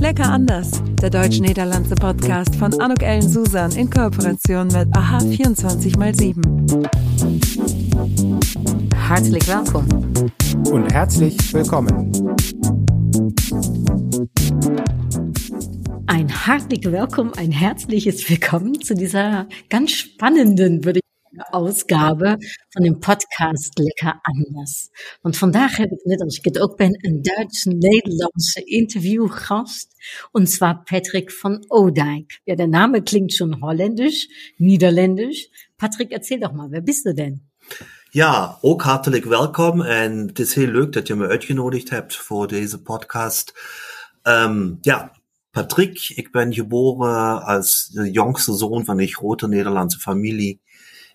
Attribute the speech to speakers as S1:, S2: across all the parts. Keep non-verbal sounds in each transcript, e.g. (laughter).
S1: Lecker anders, der deutsch-niederlandse Podcast von Anuk Ellen Susan in Kooperation mit AHA 24x7.
S2: Herzlich willkommen.
S3: Und herzlich willkommen.
S2: Ein herzlich willkommen, ein herzliches Willkommen zu dieser ganz spannenden, würde ich Ausgabe van dem Podcast Lekker Anders. Want vandaag heb ik, net als ik het ook ben, een Duits-Nederlandse interviewgast. Und zwar Patrick van Odijk. Ja, der Name klingt schon holländisch, niederländisch. Patrick, erzähl doch mal, wer bist du denn?
S4: Ja, ook hartelijk welkom. En het is heel leuk dat je me uitgenodigd hebt voor deze podcast. Um, ja, Patrick, ik ben geboren als de jongste zoon van een grote Nederlandse familie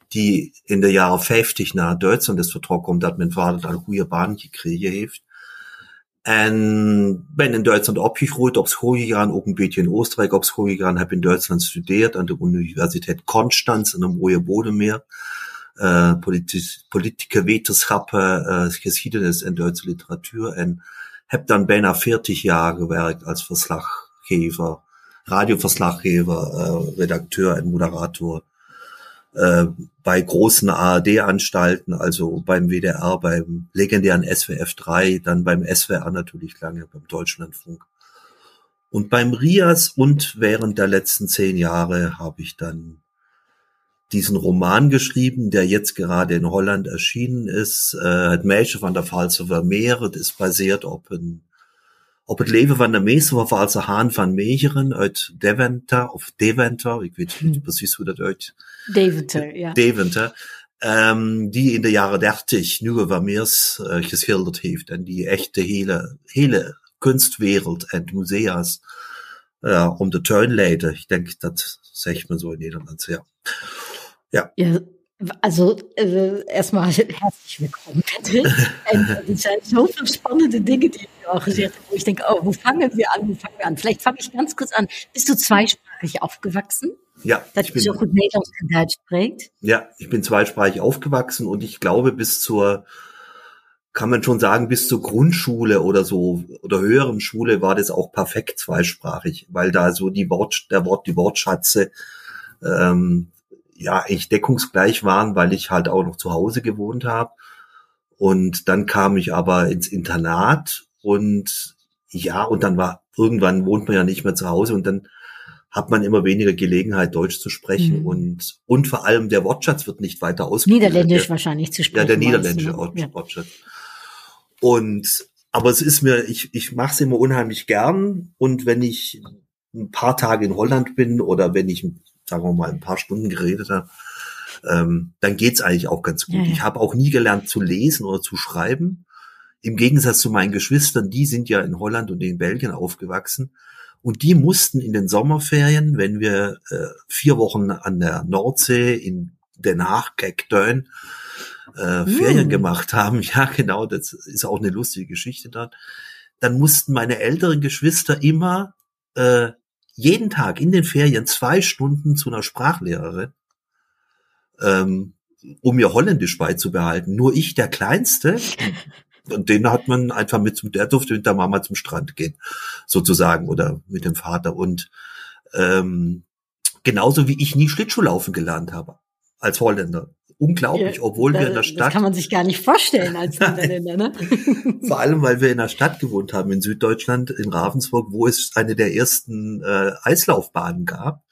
S4: die in de jaren 50 naar Duitsland is vertrokken, omdat mijn vader daar een goede baan gekregen heeft. En ben in Duitsland opgegroeid, op school gegaan, ook een beetje in Oostenrijk op school gegaan, heb in Duitsland gestudeerd aan de Universiteit Konstanz in een mooie Bodemeer. Uh, politische, politieke wetenschappen, uh, geschiedenis en Duitse literatuur. En heb dan bijna 40 jaar gewerkt als verslaggever, radioverslaggever, uh, redacteur en moderator äh, bei großen ARD-Anstalten, also beim WDR, beim legendären SWF 3, dann beim SWR natürlich lange, beim Deutschlandfunk. Und beim RIAS und während der letzten zehn Jahre habe ich dann diesen Roman geschrieben, der jetzt gerade in Holland erschienen ist. Äh, het meisje van der Valse Vermeer. Het is basiert op een op het leven van de meeste Valse Haan van Meegeren uit Deventer, of Deventer, ik weet niet precies hoe dat uit
S2: Deventer, ja.
S4: Deventer. Um, die in de jaren dertig Nieuwe Vermeers uh, geschilderd heeft en die echt de hele, hele kunstwereld en musea's uh, om de tuin leiden. Ik denk dat zegt man so in Nederland, ja.
S2: Ja. ja also äh, erstmal herzlich willkommen, Patrick. (laughs) es sind so viele spannende Dinge, die du auch gesagt hast, wo ich denke, oh, wo fangen wir an, wo fangen wir an? Vielleicht fange ich ganz kurz an. Bist du zweisprachig aufgewachsen?
S4: Ja.
S2: Dass ich bin, so gut Deutsch spricht?
S4: Ja, ich bin zweisprachig aufgewachsen und ich glaube bis zur, kann man schon sagen, bis zur Grundschule oder so, oder höheren Schule war das auch perfekt zweisprachig, weil da so die Wort, der Wort, die Wortschatze, ähm, ja, eigentlich deckungsgleich waren, weil ich halt auch noch zu Hause gewohnt habe. Und dann kam ich aber ins Internat und ja, und dann war, irgendwann wohnt man ja nicht mehr zu Hause und dann hat man immer weniger Gelegenheit, Deutsch zu sprechen mhm. und, und vor allem der Wortschatz wird nicht weiter ausgebildet.
S2: Niederländisch der, wahrscheinlich zu sprechen.
S4: Ja, der niederländische ne? Wortschatz. Und, aber es ist mir, ich, ich mache es immer unheimlich gern und wenn ich ein paar Tage in Holland bin oder wenn ich, sagen wir mal, ein paar Stunden geredet habe, ähm, dann geht's eigentlich auch ganz gut. Ja, ja. Ich habe auch nie gelernt zu lesen oder zu schreiben. Im Gegensatz zu meinen Geschwistern, die sind ja in Holland und in Belgien aufgewachsen. Und die mussten in den Sommerferien, wenn wir äh, vier Wochen an der Nordsee in Den Haag, Kekdeun, äh, mm. Ferien gemacht haben, (laughs) ja genau, das ist auch eine lustige Geschichte dort, dann mussten meine älteren Geschwister immer äh, jeden Tag in den Ferien zwei Stunden zu einer Sprachlehrerin, ähm, um mir Holländisch beizubehalten. Nur ich, der Kleinste, (laughs) und den hat man einfach mit, der durfte mit der Mama zum Strand gehen, sozusagen, oder mit dem Vater. Und ähm, genauso wie ich nie Schlittschuhlaufen gelernt habe, als Holländer. Unglaublich, obwohl da, wir in der Stadt. Das
S2: kann man sich gar nicht vorstellen als (laughs) Niederländer, ne? (laughs)
S4: Vor allem, weil wir in der Stadt gewohnt haben, in Süddeutschland, in Ravensburg, wo es eine der ersten äh, Eislaufbahnen gab.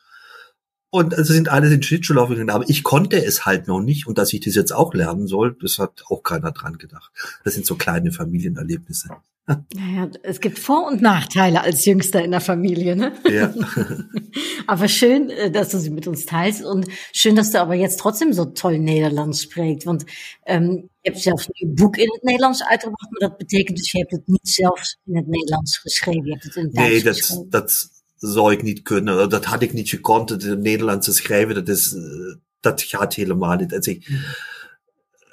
S4: Und also sind alle den Schlittschuhlauf gegangen, aber ich konnte es halt noch nicht und dass ich das jetzt auch lernen soll, das hat auch keiner dran gedacht. Das sind so kleine Familienerlebnisse. (laughs)
S2: Naja, es gibt Vor- und Nachteile als Jüngster in der Familie, ne?
S4: Ja. (laughs)
S2: aber schön, äh, dass du sie mit uns teilst und schön, dass du aber jetzt trotzdem so toll Nederlands spreekt. Want um, je hebt zelfs nu een boek in het Nederlands uitgebracht, maar dat betekent dus je hebt het niet zelfs in het Nederlands geschreven. Je hebt het in het Duits
S4: nee, dat,
S2: geschreven.
S4: dat, zou ik niet kunnen. Dat had ik niet gekund, het in Nederlands te schrijven. Dat, is, dat gaat helemaal niet. Also ik,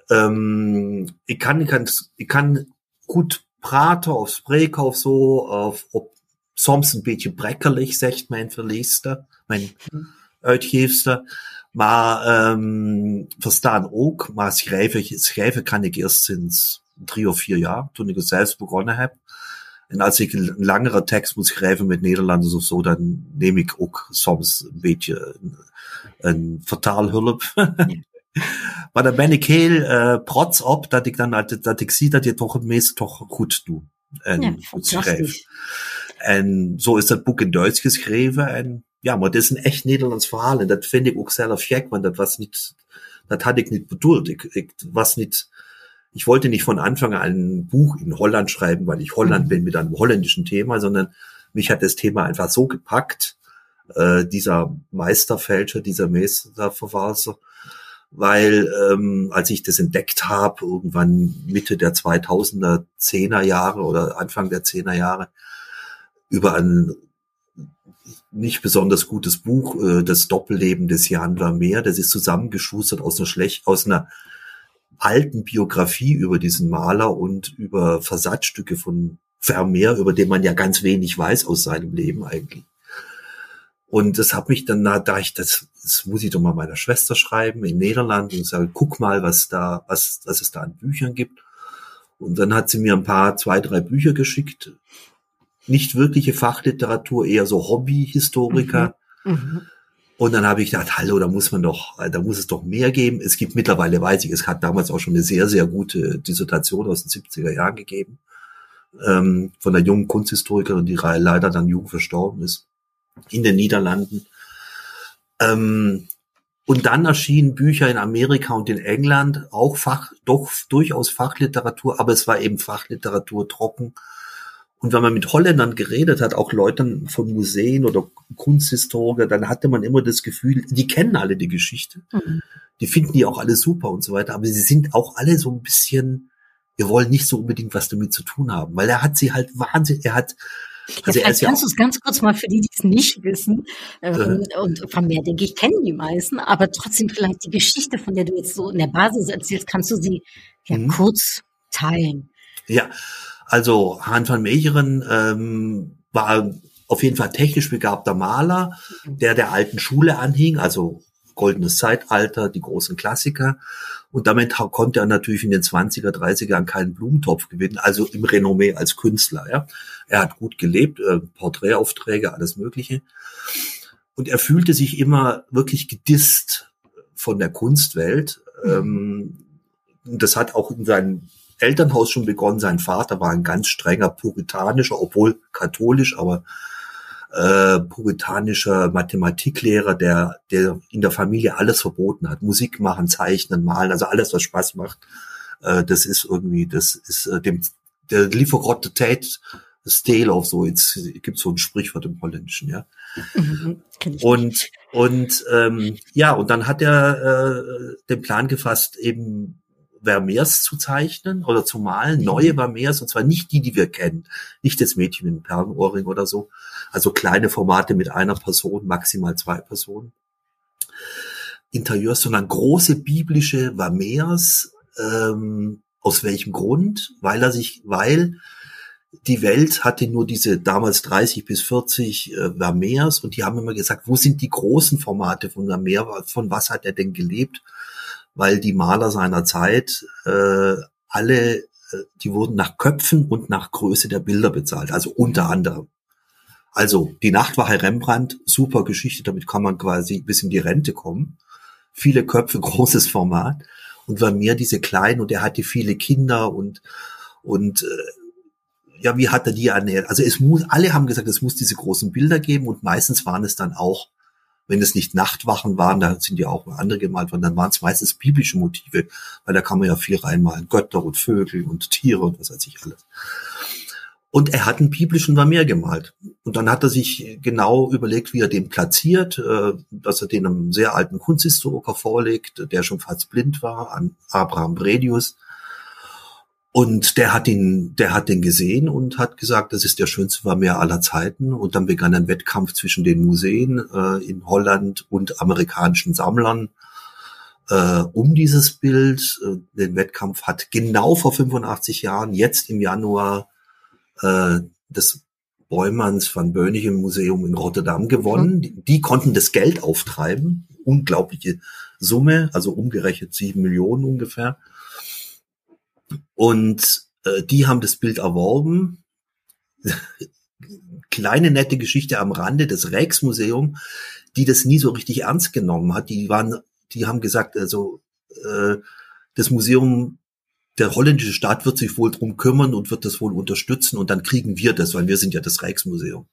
S4: um, ik, kan, ik, kan, ik kan goed praten of spreken of zo. Of, op, soms een beetje brekkerig, zegt mijn verleester, mijn uitgeefster. Maar um, verstaan ook. Maar schrijven, schrijven kan ik eerst sinds drie of vier jaar, toen ik het zelfs begonnen heb. En als ik een langere tekst moet schrijven met Nederlanders of zo, dan neem ik ook soms een beetje een, een vertaalhulp. Maar daar ben ik heel uh, trots op dat ik dan dat ik zie dat je toch het meeste toch goed doet en ja, goed schrijft. En zo is dat boek in Duits geschreven en ja, maar het is een echt Nederlands verhaal en dat vind ik ook zelf gek, want dat was niet, dat had ik niet bedoeld. Ik, ik was niet, ich wollte nicht von Anfang an ein Buch in Holland schreiben, weil ich Holland mhm. bin mit einem holländischen Thema, sondern mich hat das Thema einfach so gepackt, äh, dieser Meisterfälscher, dieser Meisterverwalter, weil ähm, als ich das entdeckt habe, irgendwann Mitte der 2000er, 10er Jahre oder Anfang der 10er Jahre, über ein nicht besonders gutes Buch, äh, das Doppelleben des Jan Vermeer, das ist zusammengeschustert aus einer schlecht, aus einer alten Biografie über diesen Maler und über Versatzstücke von Vermeer, über den man ja ganz wenig weiß aus seinem Leben eigentlich. Und das hat mich dann, da ich das, das muss ich doch mal meiner Schwester schreiben in Niederland und sage, guck mal, was da, was, was es da an Büchern gibt. Und dann hat sie mir ein paar, zwei, drei Bücher geschickt. Nicht wirkliche Fachliteratur, eher so Hobbyhistoriker. Mhm. Mhm. Und dann habe ich gedacht, hallo, da muss man doch, da muss es doch mehr geben. Es gibt mittlerweile, weiß ich, es hat damals auch schon eine sehr, sehr gute Dissertation aus den 70er Jahren gegeben, ähm, von der jungen Kunsthistorikerin, die leider dann jung verstorben ist, in den Niederlanden. Ähm, und dann erschienen Bücher in Amerika und in England, auch Fach, doch durchaus Fachliteratur, aber es war eben Fachliteratur trocken und wenn man mit Holländern geredet hat, auch Leuten von Museen oder Kunsthistoriker, dann hatte man immer das Gefühl, die kennen alle die Geschichte. Mhm. Die finden die auch alle super und so weiter. Aber sie sind auch alle so ein bisschen, wir wollen nicht so unbedingt was damit zu tun haben, weil er hat sie halt wahnsinnig, er hat
S2: also ja, vielleicht kannst ja du es ganz kurz mal für die, die es nicht wissen, ähm, äh. und von mir denke ich, kennen die meisten, aber trotzdem vielleicht die Geschichte, von der du jetzt so in der Basis erzählst, kannst du sie ja mhm. kurz teilen.
S4: Ja, also Han van Meecheren ähm, war auf jeden Fall technisch begabter Maler, mhm. der der alten Schule anhing, also goldenes Zeitalter, die großen Klassiker. Und damit konnte er natürlich in den 20er, 30er Jahren keinen Blumentopf gewinnen, also im Renommee als Künstler. Ja. Er hat gut gelebt, äh, Porträtaufträge, alles Mögliche. Und er fühlte sich immer wirklich gedisst von der Kunstwelt. Mhm. Ähm, das hat auch in seinen Elternhaus schon begonnen. Sein Vater war ein ganz strenger puritanischer, obwohl katholisch, aber äh, puritanischer Mathematiklehrer, der, der in der Familie alles verboten hat. Musik machen, zeichnen, malen, also alles, was Spaß macht. Äh, das ist irgendwie, das ist äh, dem, der Lieferrotte Tate Stale auf so, jetzt gibt so ein Sprichwort im Holländischen, ja. Mhm, und, und ähm, ja, und dann hat er äh, den Plan gefasst, eben Vermeers zu zeichnen oder zu malen, neue Vermeers, und zwar nicht die, die wir kennen, nicht das Mädchen mit dem Perlenohrring oder so, also kleine Formate mit einer Person, maximal zwei Personen. Interieurs, sondern große biblische Vermeers. Ähm, aus welchem Grund? Weil er sich, weil die Welt hatte nur diese damals 30 bis 40 äh, Vermeers und die haben immer gesagt, wo sind die großen Formate von Vermeer? Von was hat er denn gelebt? Weil die Maler seiner Zeit äh, alle, äh, die wurden nach Köpfen und nach Größe der Bilder bezahlt, also unter anderem. Also die Nachtwache Rembrandt, super Geschichte, damit kann man quasi bis in die Rente kommen. Viele Köpfe, (laughs) großes Format. Und war mir diese kleinen und er hatte viele Kinder und und äh, ja, wie hat er die ernährt? Also es muss, alle haben gesagt, es muss diese großen Bilder geben und meistens waren es dann auch wenn es nicht Nachtwachen waren, da sind ja auch andere gemalt worden, dann waren es meistens biblische Motive, weil da kann man ja viel reinmalen, Götter und Vögel und Tiere und was weiß ich alles. Und er hat einen biblischen Vermeer gemalt. Und dann hat er sich genau überlegt, wie er den platziert, äh, dass er den einem sehr alten Kunsthistoriker vorlegt, der schon fast blind war, an Abraham Bredius. Und der hat ihn, der hat den gesehen und hat gesagt, das ist der schönste Vermeer aller Zeiten. Und dann begann ein Wettkampf zwischen den Museen äh, in Holland und amerikanischen Sammlern äh, um dieses Bild. Äh, den Wettkampf hat genau vor 85 Jahren, jetzt im Januar, äh, das Bäumanns van Böningen Museum in Rotterdam gewonnen. Mhm. Die, die, konnten das Geld auftreiben. Unglaubliche Summe, also umgerechnet sieben Millionen ungefähr. Und äh, die haben das Bild erworben (laughs) kleine nette Geschichte am Rande des Rijksmuseum, die das nie so richtig ernst genommen hat. Die waren, die haben gesagt, also äh, das Museum, der holländische Staat wird sich wohl drum kümmern und wird das wohl unterstützen und dann kriegen wir das, weil wir sind ja das Rijksmuseum.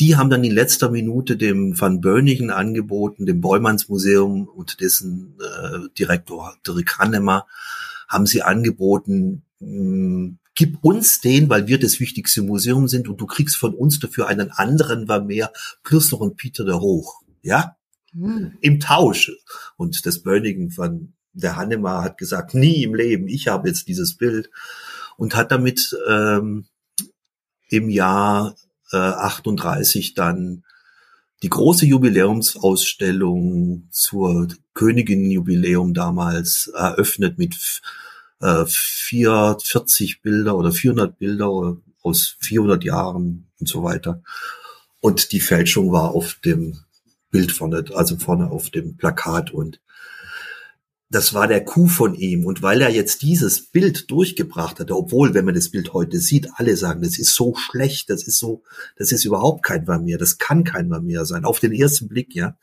S4: Die haben dann in letzter Minute dem Van Böningen angeboten, dem Bollmanns Museum und dessen äh, Direktor Dirk Hannemer, haben sie angeboten, mh, gib uns den, weil wir das wichtigste Museum sind und du kriegst von uns dafür einen anderen Vermeer plus noch einen Peter der Hoch. Ja? Hm. Im Tausch. Und das Böningen von der Hannemer hat gesagt, nie im Leben, ich habe jetzt dieses Bild und hat damit ähm, im Jahr äh, 38 dann die große Jubiläumsausstellung zur Königin-Jubiläum damals eröffnet mit äh, 440 Bilder oder 400 Bilder aus 400 Jahren und so weiter. Und die Fälschung war auf dem Bild vorne, also vorne auf dem Plakat und das war der Coup von ihm. Und weil er jetzt dieses Bild durchgebracht hatte, obwohl, wenn man das Bild heute sieht, alle sagen, das ist so schlecht, das ist so, das ist überhaupt kein Vermeer, das kann kein Vermeer sein. Auf den ersten Blick, ja,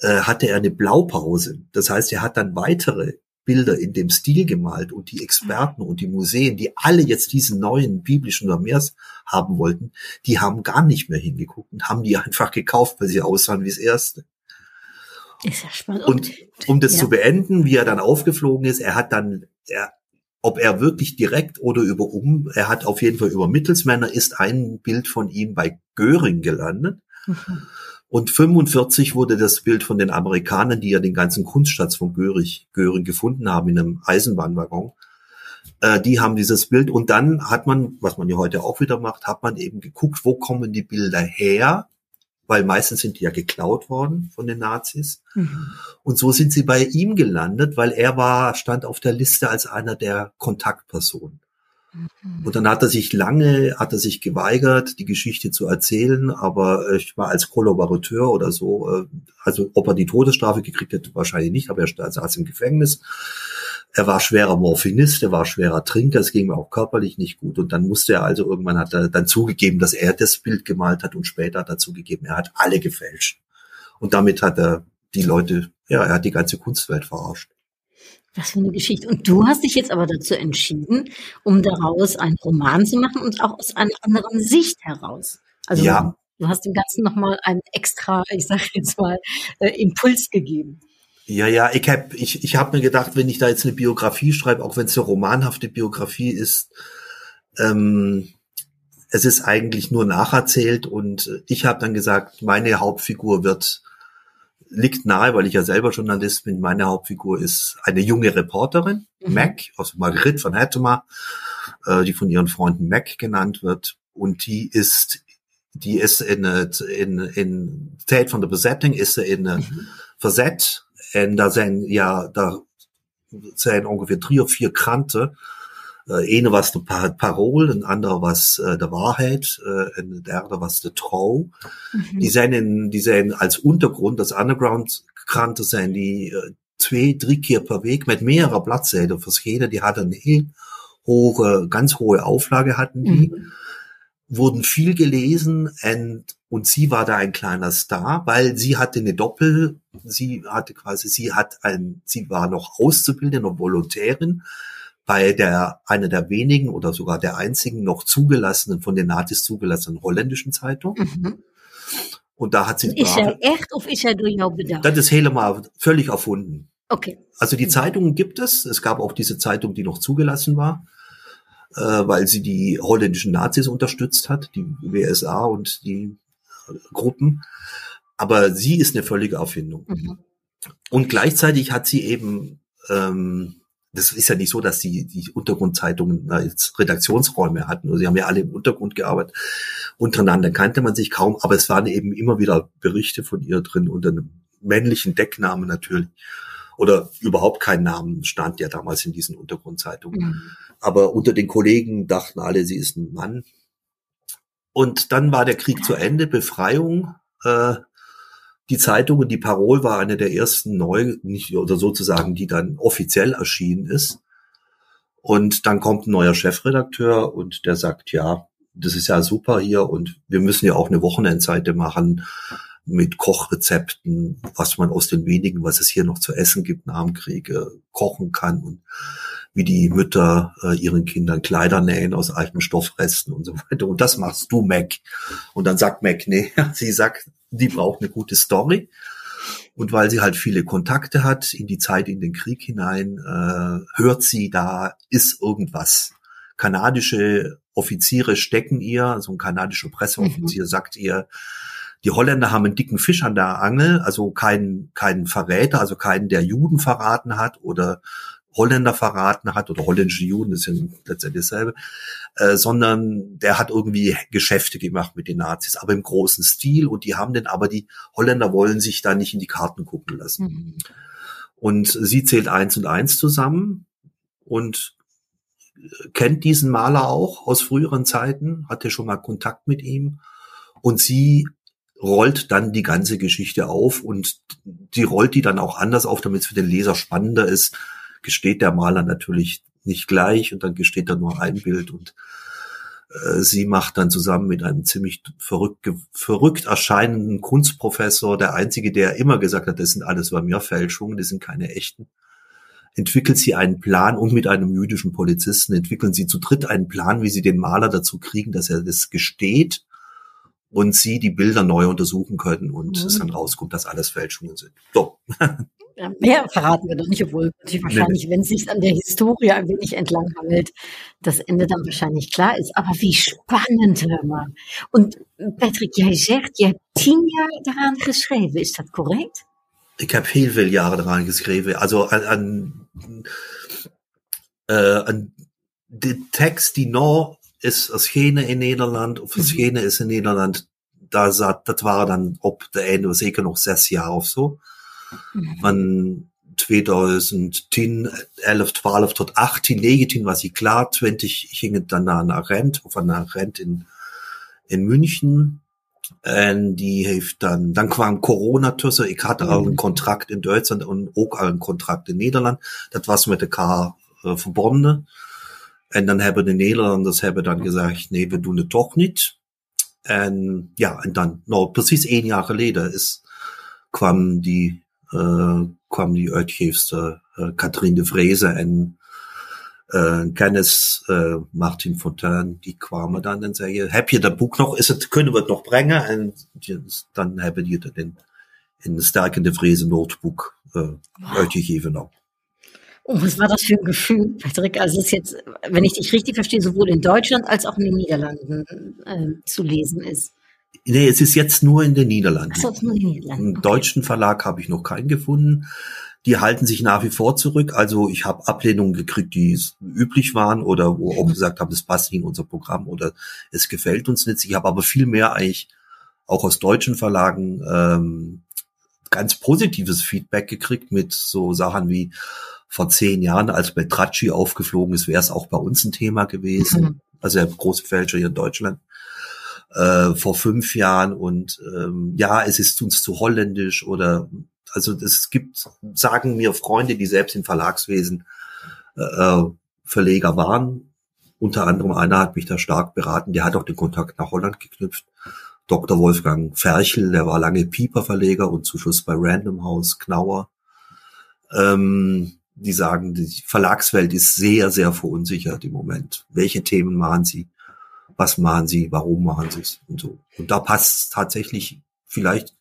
S4: äh, hatte er eine Blaupause. Das heißt, er hat dann weitere Bilder in dem Stil gemalt und die Experten und die Museen, die alle jetzt diesen neuen biblischen Vermeers haben wollten, die haben gar nicht mehr hingeguckt und haben die einfach gekauft, weil sie aussahen wie das erste. Ist ja spannend. Und um das ja. zu beenden, wie er dann aufgeflogen ist, er hat dann, er, ob er wirklich direkt oder über um, er hat auf jeden Fall über Mittelsmänner ist ein Bild von ihm bei Göring gelandet. Mhm. Und 45 wurde das Bild von den Amerikanern, die ja den ganzen Kunstschatz von Göring, Göring gefunden haben in einem Eisenbahnwaggon. Äh, die haben dieses Bild und dann hat man, was man ja heute auch wieder macht, hat man eben geguckt, wo kommen die Bilder her weil meistens sind die ja geklaut worden von den Nazis. Mhm. Und so sind sie bei ihm gelandet, weil er war, stand auf der Liste als einer der Kontaktpersonen. Mhm. Und dann hat er sich lange, hat er sich geweigert, die Geschichte zu erzählen, aber ich war als Kollaborateur oder so, äh, also ob er die Todesstrafe gekriegt hätte, wahrscheinlich nicht, aber er saß im Gefängnis. Er war schwerer Morphinist, er war schwerer Trinker, es ging mir auch körperlich nicht gut. Und dann musste er also irgendwann hat er dann zugegeben, dass er das Bild gemalt hat und später hat er zugegeben, er hat alle gefälscht. Und damit hat er die Leute, ja, er hat die ganze Kunstwelt verarscht.
S2: Was für eine Geschichte. Und du hast dich jetzt aber dazu entschieden, um daraus einen Roman zu machen und auch aus einer anderen Sicht heraus. Also ja. du hast dem Ganzen nochmal einen extra, ich sage jetzt mal, äh, Impuls gegeben.
S4: Ja, ja, ich habe ich, ich hab mir gedacht, wenn ich da jetzt eine Biografie schreibe, auch wenn es eine romanhafte Biografie ist, ähm, es ist eigentlich nur nacherzählt und ich habe dann gesagt, meine Hauptfigur wird liegt nahe, weil ich ja selber Journalist bin. Meine Hauptfigur ist eine junge Reporterin, mhm. Mac, aus Marguerite von Hettema, äh, die von ihren Freunden Mac genannt wird. Und die ist, die ist in, in, in Zeit von der Besetzung ist sie in mhm. versetzt en daar zijn, ja, daar zijn ongeveer drie of vier kranten. Uh, ene was de pa Parool, een andere was uh, de Waarheid uh, en de derde was de Trouw. Mhm. Die, zijn in, die zijn als Untergrund, das Underground-Kranten zijn die uh, twee, drie keer per week met mehrere Bladzijden verschenen. Die hadden een heel hohe, ganz hohe Auflage hatten die. Mhm. Wurden viel gelesen and und sie war da ein kleiner Star, weil sie hatte eine Doppel, sie hatte quasi, sie hat ein, sie war noch Auszubildende und Volontärin bei der, einer der wenigen oder sogar der einzigen noch zugelassenen, von den Nazis zugelassenen holländischen Zeitung. Mhm. Und da hat sie.
S2: Ist er echt oder ist er durch jou bedacht?
S4: Das ist helemaal völlig erfunden.
S2: Okay.
S4: Also die Zeitungen gibt es. Es gab auch diese Zeitung, die noch zugelassen war, äh, weil sie die holländischen Nazis unterstützt hat, die WSA und die Gruppen. Aber sie ist eine völlige Erfindung. Mhm. Und gleichzeitig hat sie eben, ähm, das ist ja nicht so, dass die, die Untergrundzeitungen na, jetzt Redaktionsräume hatten. Also sie haben ja alle im Untergrund gearbeitet. Untereinander kannte man sich kaum, aber es waren eben immer wieder Berichte von ihr drin unter einem männlichen Decknamen natürlich. Oder überhaupt kein Namen stand ja damals in diesen Untergrundzeitungen. Mhm. Aber unter den Kollegen dachten alle, sie ist ein Mann. Und dann war der Krieg zu Ende, Befreiung. Äh, die Zeitung und die Parol war eine der ersten neu, nicht, oder sozusagen, die dann offiziell erschienen ist. Und dann kommt ein neuer Chefredakteur und der sagt, ja, das ist ja super hier und wir müssen ja auch eine Wochenendseite machen mit Kochrezepten, was man aus den wenigen, was es hier noch zu essen gibt nach dem Krieg, äh, kochen kann und wie die Mütter äh, ihren Kindern Kleider nähen aus alten Stoffresten und so weiter. Und das machst du, Mac. Und dann sagt Mac, nee, (laughs) sie sagt, die braucht eine gute Story. Und weil sie halt viele Kontakte hat in die Zeit in den Krieg hinein, äh, hört sie, da ist irgendwas. Kanadische Offiziere stecken ihr, so also ein kanadischer Presseoffizier mhm. sagt ihr, die Holländer haben einen dicken Fisch an der Angel, also keinen keinen Verräter, also keinen, der Juden verraten hat oder Holländer verraten hat oder holländische Juden, das sind letztendlich dasselbe, äh, sondern der hat irgendwie Geschäfte gemacht mit den Nazis, aber im großen Stil und die haben den, aber die Holländer wollen sich da nicht in die Karten gucken lassen. Mhm. Und sie zählt eins und eins zusammen und kennt diesen Maler auch aus früheren Zeiten, hatte schon mal Kontakt mit ihm und sie rollt dann die ganze Geschichte auf und die rollt die dann auch anders auf, damit es für den Leser spannender ist gesteht der Maler natürlich nicht gleich und dann gesteht er nur ein Bild und äh, sie macht dann zusammen mit einem ziemlich verrückt, verrückt erscheinenden Kunstprofessor, der einzige, der immer gesagt hat, das sind alles bei mir Fälschungen, das sind keine echten, entwickelt sie einen Plan und mit einem jüdischen Polizisten entwickeln sie zu dritt einen Plan, wie sie den Maler dazu kriegen, dass er das gesteht und sie die Bilder neu untersuchen können und mhm. es dann rauskommt, dass alles Fälschungen sind. So. (laughs)
S2: Ja, mehr verraten wir doch nicht, obwohl wahrscheinlich, nee. wenn es sich an der Historie ein wenig entlanghangelt, das Ende dann wahrscheinlich klar ist. Aber wie spannend, hör mal. Und Patrick, jij zegt, je hebt tien jaar daran geschreven. Ist das korrekt?
S4: Ich habe heel veel Jahre daran geschrieben. Also an, an, äh, an de tekst die nog is verschenen in Nederland, of verschenen mhm. is in Nederland, daar zat, dat waren dan op de einde zeker nog zes jaar of zo. Mhm. Van 2010, 11, 12 tot 18, 19 was hij klaar. 20 ging het daarna naar Rent, of naar Rent in, in München. En die heeft dan, dan kwam corona tussen. Ik had al een mhm. contract in Duitsland en ook al een contract in Nederland. Dat was met elkaar uh, verbonden. En dan hebben de Nederlanders hebben dan gezegd, nee, we doen het toch niet. En ja, en dan, nou, precies één jaar geleden is, kwam die uh, kwam die uitgeefster uh, Katrien de Vreese en uh, kennis uh, Martin Fontaine, die kwamen dan en zeiden, heb je dat boek nog, is het, kunnen we het nog brengen? En dan hebben die het in, in Sterkende Vreese Notebook uh, wow. uitgegeven. Nou.
S2: Und was war das für ein Gefühl, Patrick? Also es ist jetzt, wenn ich dich richtig verstehe, sowohl in Deutschland als auch in den Niederlanden äh, zu lesen ist.
S4: Nee, es ist jetzt nur in den Niederlanden. Ach so, nur in den Niederlanden. Einen okay. deutschen Verlag habe ich noch keinen gefunden. Die halten sich nach wie vor zurück. Also ich habe Ablehnungen gekriegt, die üblich waren oder wo auch (laughs) gesagt haben, das passt nicht in unser Programm oder es gefällt uns nicht. Ich habe aber viel mehr eigentlich auch aus deutschen Verlagen ähm, ganz positives Feedback gekriegt mit so Sachen wie vor zehn Jahren, als Beltracci aufgeflogen ist, wäre es auch bei uns ein Thema gewesen. Mhm. Also der große Fälscher hier in Deutschland äh, vor fünf Jahren und ähm, ja, es ist uns zu holländisch oder also es gibt, sagen mir Freunde, die selbst im Verlagswesen äh, Verleger waren. Unter anderem einer hat mich da stark beraten, der hat auch den Kontakt nach Holland geknüpft. Dr. Wolfgang Ferchel, der war lange Pieper-Verleger und zu Schluss bei Random House Knauer. Ähm, die sagen, die Verlagswelt ist sehr, sehr verunsichert im Moment. Welche Themen machen sie? Was machen sie? Warum machen sie es? Und so. Und da passt tatsächlich vielleicht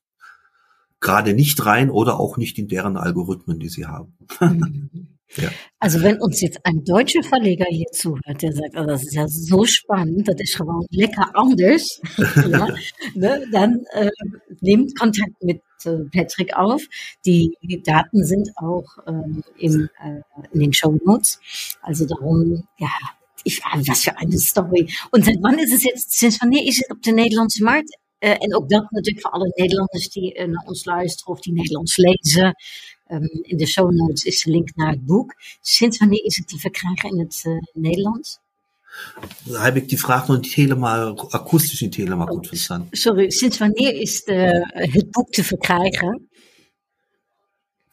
S4: gerade nicht rein oder auch nicht in deren Algorithmen, die sie haben. (laughs)
S2: Ja. Also wenn uns jetzt ein deutscher Verleger hier zuhört, der sagt, oh, das ist ja so spannend, das ist gewoon lecker anders, ja, (laughs) ne, dann äh, nehmt Kontakt mit äh, Patrick auf. Die, Daten sind auch ähm, im, äh, in den Show Notes. Also darum, ja, ich, was für eine Story. Und seit jetzt, sinds wanneer is het op de Nederlandse markt? Uh, en ook dat natuurlijk voor alle Nederlanders die naar ons luisteren of die Nederlands lezen. Um, in de show notes is de link naar het boek. Sinds wanneer is het te verkrijgen in het Nederlands?
S4: Heb ik die vraag nog niet helemaal akoestisch niet helemaal goed verstaan.
S2: Sorry, sinds wanneer is de, het boek te verkrijgen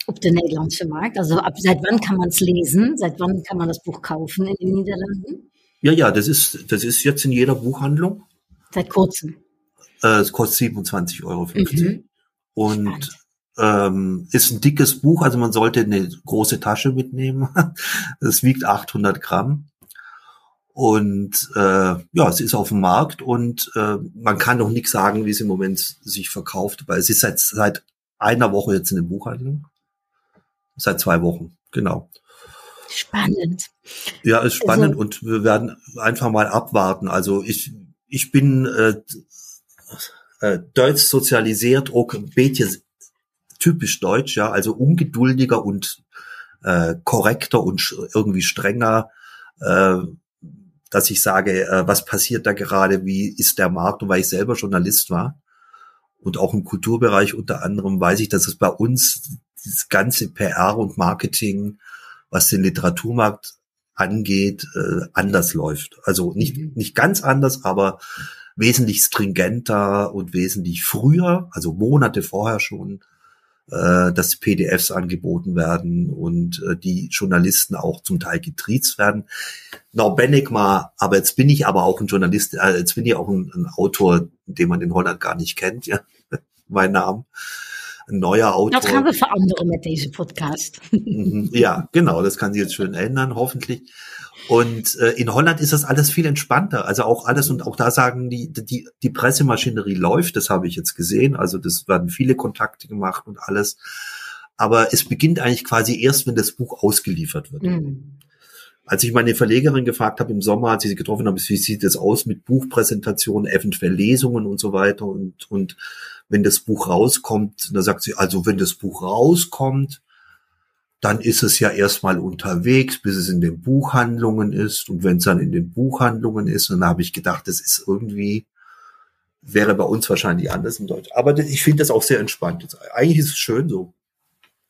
S2: op de Nederlandse Markt? Also ab, seit wann kann man es lesen? Seit wann kann man das Buch kaufen in den Niederlanden?
S4: Ja, ja, das ist, das ist jetzt in jeder Buchhandlung.
S2: Seit kurzem.
S4: Äh, es kostet 27,50 Euro. Mhm. Und ähm, ist ein dickes Buch, also man sollte eine große Tasche mitnehmen. (laughs) Es wiegt 800 Gramm. Und äh, ja, es ist auf dem Markt und äh, man kann noch nichts sagen, wie es im Moment sich verkauft, weil es ist seit, seit einer Woche jetzt in der Buchhandlung. Seit zwei Wochen, genau.
S2: Spannend.
S4: Ja, ist spannend also, und wir werden einfach mal abwarten. Also ich, ich bin äh, äh, deutsch sozialisiert, auch ein bisschen typisch deutsch, ja, also ungeduldiger und äh, korrekter und irgendwie strenger, äh, dass ich sage, äh, was passiert da gerade, wie ist der Markt und weil ich selber Journalist war und auch im Kulturbereich unter anderem weiß ich, dass es bei uns das ganze PR und Marketing, was den Literaturmarkt angeht, äh, anders läuft. Also nicht, mhm. nicht ganz anders, aber wesentlich stringenter und wesentlich früher, also Monate vorher schon, äh, dass PDFs angeboten werden und äh, die Journalisten auch zum Teil getriezt werden. Ich mal, aber jetzt bin ich aber auch ein Journalist, äh, jetzt bin ich auch ein, ein Autor, den man in Holland gar nicht kennt, ja, (laughs) mein Name. Ein neuer Autor.
S2: Das gaan we veranderen met deze podcast.
S4: Mhm, ja, genau, das kann sich jetzt schön ändern, hoffentlich. Und äh, in Holland ist das alles viel entspannter. Also auch alles und auch da sagen die, die, die Pressemaschinerie läuft, das habe ich jetzt gesehen. Also das werden viele Kontakte gemacht und alles. Aber es beginnt eigentlich quasi erst, wenn das Buch ausgeliefert wird. Mhm. Als ich meine Verlegerin gefragt habe im Sommer, als ich sie getroffen habe, wie sieht es aus mit Buchpräsentationen, eventuell Lesungen und so weiter und, und wenn das Buch rauskommt, da sagt sie, also wenn das Buch rauskommt, dann ist es ja erstmal unterwegs, bis es in den Buchhandlungen ist. Und wenn es dann in den Buchhandlungen ist, dann habe ich gedacht, das ist irgendwie, wäre bei uns wahrscheinlich anders in Deutsch. Aber ich finde das auch sehr entspannt. Eigentlich ist es schön so.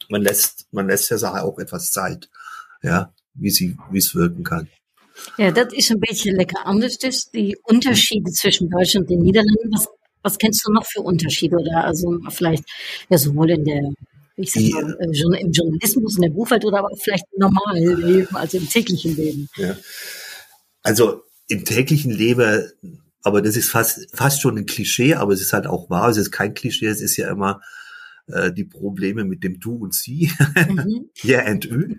S4: Man lässt, man lässt der Sache auch etwas Zeit, ja, wie sie, wie es wirken kann.
S2: Ja, das ist ein bisschen lecker anders, das, die Unterschiede zwischen Deutschland und den Niederlanden. Was, was kennst du noch für Unterschiede? Oder also vielleicht ja sowohl in der ich sag mal, äh, im Journalismus, in der Buchwelt oder aber vielleicht im normalen Leben, also im täglichen Leben.
S4: Ja. Also im täglichen Leben, aber das ist fast, fast schon ein Klischee, aber es ist halt auch wahr, es ist kein Klischee, es ist ja immer äh, die Probleme mit dem Du und Sie. Mhm. (laughs) ja, und Ü.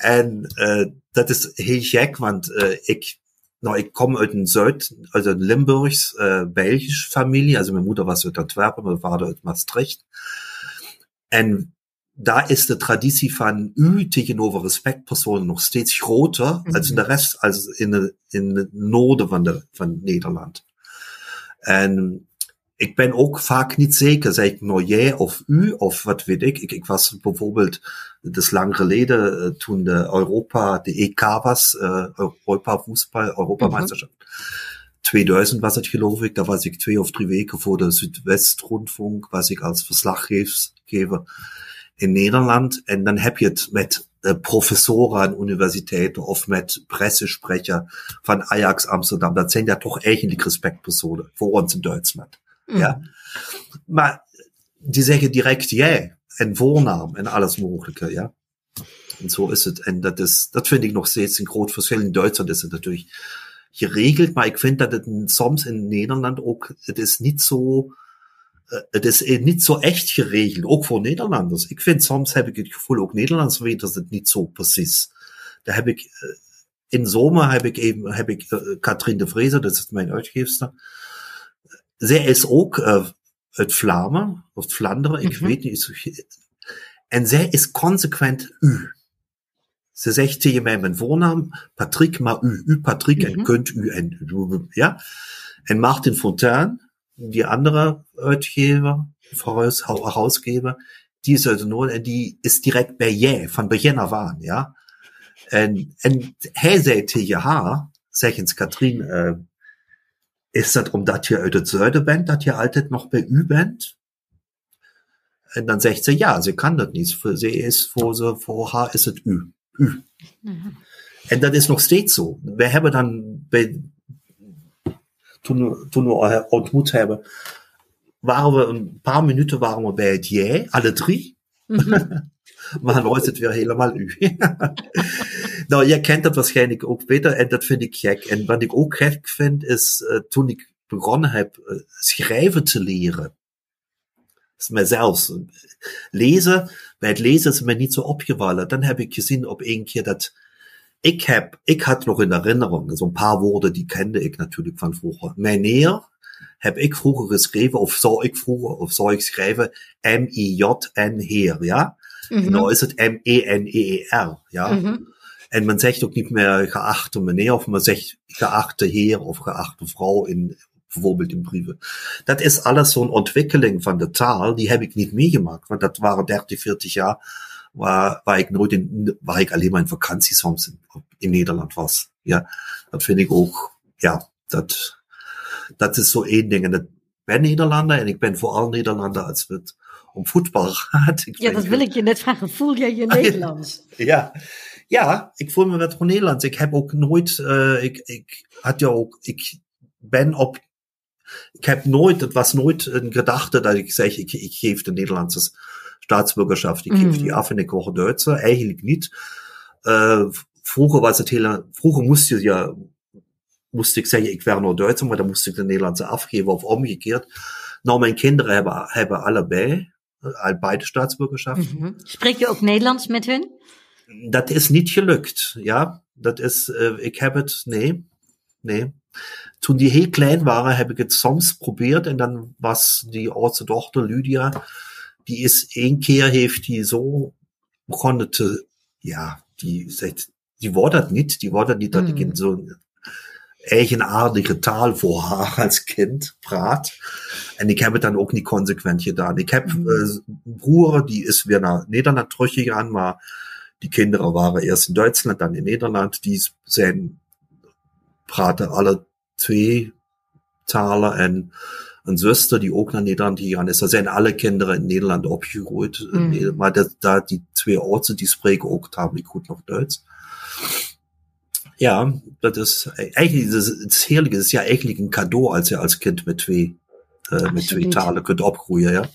S4: en (laughs) äh, dat is heel gek, want äh, ik nou, ik kom uit een Zuid, also een Limburgs, äh, Belgisch Familie. Also meine Mutter was uit Antwerpen, mein Vater uit Maastricht. En daar is de traditie van u tegenover respectpersonen nog steeds groter mm -hmm. als in de rest, als in, de, in het noorden van, de, van Nederland. En ik ben ook vaak niet zeker, zeg ik nou jij of u of wat weet ik. Ik, ik was bijvoorbeeld, dat is lang geleden, uh, toen de Europa, de EK was, uh, Europa Fußball, Europameisterschaft. Mm -hmm. 2000 was het geloof ik, da was ik twee of drie weken voor de Südwestrundfunk, was ik als verslaggever in Nederland. En dan heb je het met uh, professoren aan universiteiten of met pressesprecher van Ajax Amsterdam. Dat zijn ja toch eigenlijk respectpersonen voor ons in Duitsland. Mm. Ja. Maar die zeggen direct jij en voornaam en alles mogelijke, ja. En zo is het. En dat is, dat vind ik nog steeds een groot verschil. In Duitsland is het natuurlijk geregeld, maar ik vind dat het soms in Nederland ook, het is niet zo, het is niet zo echt geregeld, ook voor Nederlanders. Ik vind soms heb ik het gevoel, ook Nederlanders weten het niet zo precies. Daar heb ik, in zomer heb ik even, heb ik Katrien de Vreese, dat is mijn uitgeefster. Zij is ook uh, uit Vlamen, of Vlaanderen, ik mm -hmm. weet niet. En zij is consequent u. Ze zegt tegen mij mijn voornaam, Patrick, maar u, u Patrick, mm -hmm. en kunt u, en ja. En Martin Fontaine, die andere herausgeber, die is uit Noord en die is direct bij jij, van begin af aan, ja. En, en tegen haar, zeg eens Katrien, uh, is dat omdat je uit het zuiden bent, dat je altijd nog bij u bent? En dan zegt ze, ja, ze kan dat niet. Ze is, voor, ze, voor haar is het u. u. Mhm. En dat is nog steeds zo. We hebben dan bij, toen, toen we ontmoet hebben, waren we een paar minuten waren we bij het jij, alle drie. Mhm. (laughs) Maar dan is het weer helemaal u. (laughs) nou, jij kent dat waarschijnlijk ook beter en dat vind ik gek. En wat ik ook gek vind is, uh, toen ik begonnen heb uh, schrijven te leren. Dat is mijzelf. Lezen, bij het lezen is me niet zo opgevallen. Dan heb ik gezien op één keer dat ik heb, ik had nog in herinnering, zo'n paar woorden die kende ik natuurlijk van vroeger. Meneer heb ik vroeger geschreven, of zou ik vroeger, of zou ik schrijven, M-I-J-N Heer, ja? Mm -hmm. Nou is het M-E-N-E-E-R, ja? -hmm. En men zegt ook niet meer geachte meneer, of men zegt geachte heer of geachte vrouw in, bijvoorbeeld in brieven. Dat is alles zo'n ontwikkeling van de taal, die heb ik niet meegemaakt, want dat waren 30, 40 jaar waar, waar ik nooit in, waar ik alleen maar in vakantie soms in, in Nederland was. Ja, dat vind ik ook, ja, dat, dat is zo één ding. En ik ben Nederlander en ik ben vooral Nederlander als het om voetbal gaat.
S2: Ik ja, dat wil ik je net vragen. Voel jij je Nederlands?
S4: ja. ja, ik voel me net gewoon Nederlands. Ik heb ook nooit, uh, ik, ik had ja ook, ik ben op, ik heb nooit, het was nooit een gedachte dat ik zeg, ik, ik geef de Nederlandse staatsbürgerschaft, geef mm. die af en ik word Duitser. Eigenlijk niet. Uh, vroeger was het heel, vroeger moest je ja, moest ik zeggen, ik werd nou Duitser, maar dan moest ik de Nederlandse afgeven of omgekeerd. Nou, mijn kinderen hebben, hebben allebei, uh, beide staatsbürgerschaft.
S2: Mm -hmm. Spreek je ook Nederlands met hun?
S4: Dat is niet gelukt, ja. Dat is, uh, ik heb het, nee, nee. Toen die heel klein waren, heb ik het soms probeert en dan was die oudste dochter Lydia, die is één keer heeft die zo begonnen te, ja, die zegt, die wordt dat niet, die wordt dat niet, dat mm. ik in zo'n eigenaardige taal voor haar (laughs) als kind praat. En ik heb het dan ook niet consequent gedaan. Ik heb mm. uh, broer, die is weer naar Nederland teruggegaan, maar die kinderen waren eerst in Duitsland, dan in Nederland. Die zijn, praten alle twee talen en een zuster die ook naar Nederland gegaan is. Er zijn alle kinderen in Nederland opgegroeid. Mm. Maar dat, da, die twee oudsten, die spreken ook tamelijk goed nog Duits. Ja, dat is eigenlijk, das ist, das heerlijk. Het is ja eigenlijk een cadeau als je als kind met twee, uh, met twee talen kunt opgroeien. Ja.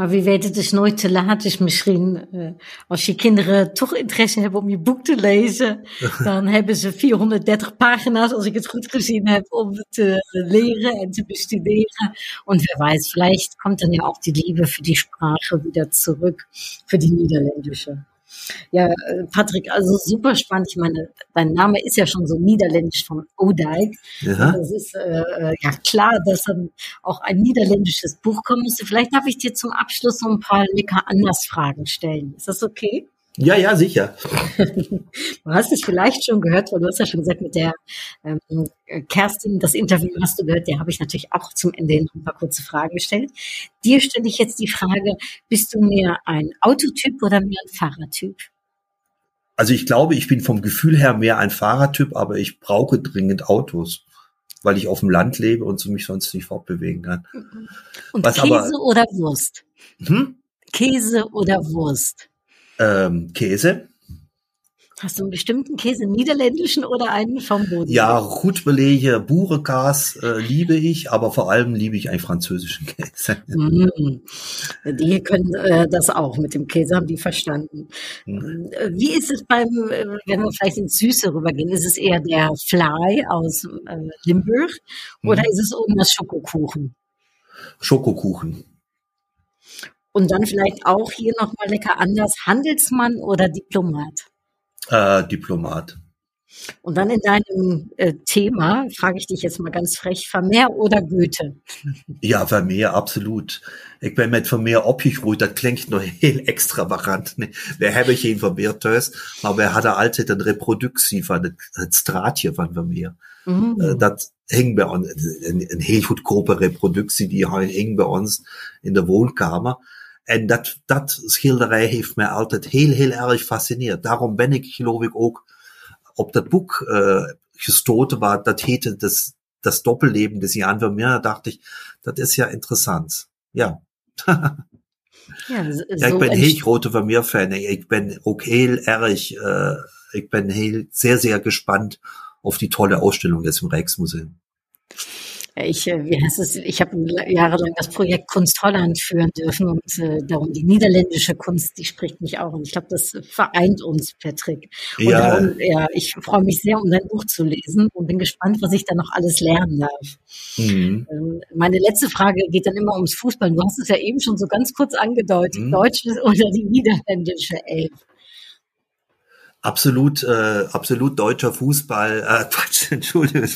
S2: Maar wie weet, het is nooit te laat. Dus misschien uh, als je kinderen toch interesse hebben om je boek te lezen, (laughs) dan hebben ze 430 pagina's, als ik het goed gezien heb, om te leren en te bestuderen. Und wer weiß, vielleicht kommt dann ja auch die Liebe für die Sprache wieder zurück, für die Niederländische. Ja, äh, Patrick, also super spannend. Ich meine, dein Name ist ja schon so niederländisch von Odijk. Ja. Das ist äh, äh, ja klar, dass dann auch ein niederländisches Buch kommen müsste. Vielleicht darf ich dir zum Abschluss noch ein paar lecker anders Fragen stellen. Ist das okay?
S4: Ja, ja, sicher. (laughs)
S2: du hast es vielleicht schon gehört, weil du hast ja schon gesagt, mit der ähm, Kerstin, das Interview hast du gehört, der habe ich natürlich auch zum Ende hin ein paar kurze Fragen gestellt. Dir stelle ich jetzt die Frage, bist du mehr ein Autotyp oder mehr ein Fahrertyp?
S4: Also ich glaube, ich bin vom Gefühl her mehr ein Fahrertyp, aber ich brauche dringend Autos, weil ich auf dem Land lebe und mich sonst nicht fortbewegen kann.
S2: Und Was Käse aber, oder Wurst? Hm? Käse oder Wurst?
S4: Ähm, Käse.
S2: Hast du einen bestimmten Käse, niederländischen oder einen vom Boden?
S4: Ja, Rutbelege, Burekas äh, liebe ich, aber vor allem liebe ich einen französischen (laughs) Käse.
S2: Mm, die können äh, das auch mit dem Käse, haben die verstanden. Mm. Wie ist es beim, äh, wenn wir vielleicht ins Süße rübergehen, ist es eher der Fly aus äh, Limburg oder mm. ist es irgendwas Schokokuchen?
S4: Schokokuchen.
S2: Und dann vielleicht auch hier nochmal lecker anders, Handelsmann oder Diplomat?
S4: Äh, Diplomat.
S2: Und dann in deinem äh, Thema frage ich dich jetzt mal ganz frech, Vermeer oder Goethe?
S4: Ja, Vermeer, absolut. Ik ben met Vermeer opgegroeid, dat klinkt nog (laughs) heel extravagant. Nee, we hebben geen Vermeer thuis, we hadden altijd een reproductie van het, het straatje van Vermeer. Uh, dat hing bij ons, een, een heel goedkope reproductie, die hing bij ons in de woonkamer. En dat, dat schilderij heeft mij altijd heel, heel erg fascineerd. Daarom ben ik, geloof ik, ook op dat boek uh, gestoten, waar dat heette das, das Doppelleben des Jan Vermeer. Da dachte ik, dat is ja interessant. Ja. (laughs) ja, zo ja, ik ben heel grote Vermeer-Fan. Ik ben ook heel erg, uh, ik ben heel, sehr, sehr gespannt auf die tolle Ausstellung jetzt im Rijksmuseum.
S2: Ich, äh, wie heißt es, ich habe jahrelang das Projekt Kunst Holland führen dürfen und äh, darum die niederländische Kunst, die spricht mich auch. Und ich glaube, das vereint uns, Patrick. Und ja. Darum, ja, ich freue mich sehr, um dein Buch zu lesen und bin gespannt, was ich da noch alles lernen darf. Mhm. Ähm, meine letzte Frage geht dann immer ums Fußball. Du hast es ja eben schon so ganz kurz angedeutet. Mhm. Deutsch oder die niederländische Elf?
S4: Absolut, äh, absolut deutscher Fußball, äh, (laughs) Quatsch, Entschuldigung,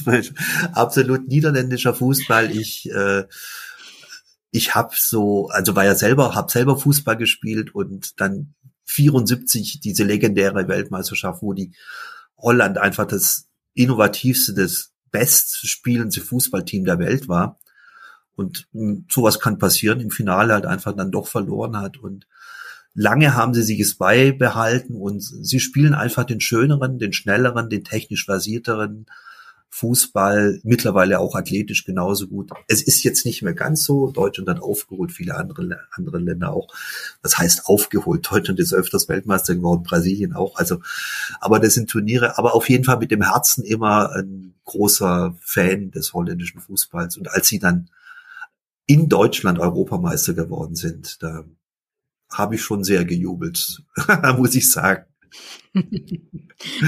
S4: absolut niederländischer Fußball. Ich, äh, ich habe so, also war ja selber, habe selber Fußball gespielt und dann 74 diese legendäre Weltmeisterschaft, wo die Holland einfach das innovativste, das bestspielendste Fußballteam der Welt war. Und mh, hm, sowas kann passieren, im Finale halt einfach dann doch verloren hat und Lange haben sie sich es beibehalten und sie spielen einfach den schöneren, den schnelleren, den technisch versierteren Fußball, mittlerweile auch athletisch genauso gut. Es ist jetzt nicht mehr ganz so. Deutschland hat aufgeholt, viele andere, andere Länder auch. Das heißt aufgeholt. Deutschland ist öfters Weltmeister geworden, Brasilien auch. Also, aber das sind Turniere, aber auf jeden Fall mit dem Herzen immer ein großer Fan des holländischen Fußballs. Und als sie dann in Deutschland Europameister geworden sind, da habe ich schon sehr gejubelt, (laughs) muss ich sagen. (laughs)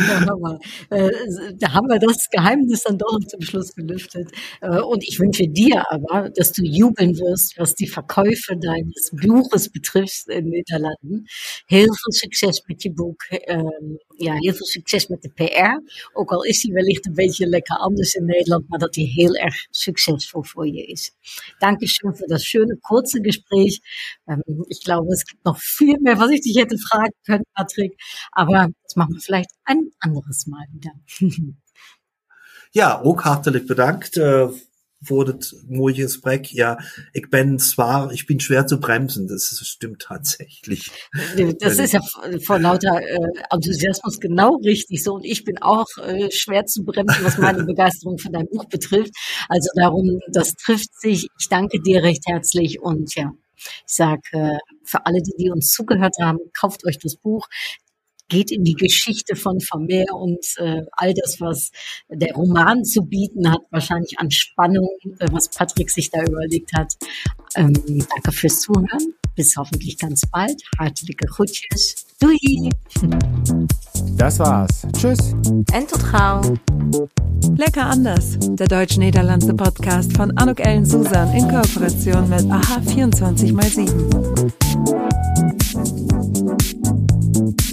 S2: ja, äh, da haben wir das Geheimnis dann doch zum Schluss gelüftet. Äh, und ich wünsche dir aber, dass du jubeln wirst, was die Verkäufe deines Buches betrifft in Niederlanden. Heel veel succes met je boek. Ähm, ja, heel veel succes met de PR. Ook al is die wellicht een beetje lekker anders in Nederland, maar dat die heel erg succesvol voor je ist. Dankeschön für das schöne, kurze Gespräch. Ähm, ich glaube, es gibt noch viel mehr, was ich dich hätte fragen können, Patrick. Aber das machen wir vielleicht ein anderes Mal wieder. (laughs)
S4: ja, ook hartelijk bedankt uh, voor het mooie gesprek. Ja, ik ben zwaar, ich bin schwer zu bremsen. Das stimmt tatsächlich.
S2: Das ist ja vor lauter äh, Enthusiasmus genau richtig so. Und ich bin auch äh, schwer zu bremsen, was meine (laughs) Begeisterung für dein Buch betrifft. Also darum, das trifft sich. Ich danke dir recht herzlich und ja. Ich sage äh, für alle, die, die uns zugehört haben, kauft euch das Buch geht in die Geschichte von Vermeer und äh, all das, was der Roman zu bieten hat, wahrscheinlich an Spannung, äh, was Patrick sich da überlegt hat. Ähm, danke fürs Zuhören. Bis hoffentlich ganz bald. Hartelijke groetjes. Doei!
S3: Das war's. Tschüss.
S2: En tot gauw.
S1: Lecker anders. Der deutsch-niederlandse Podcast von Anuk Ellen Susan in Kooperation mit AHA 24x7.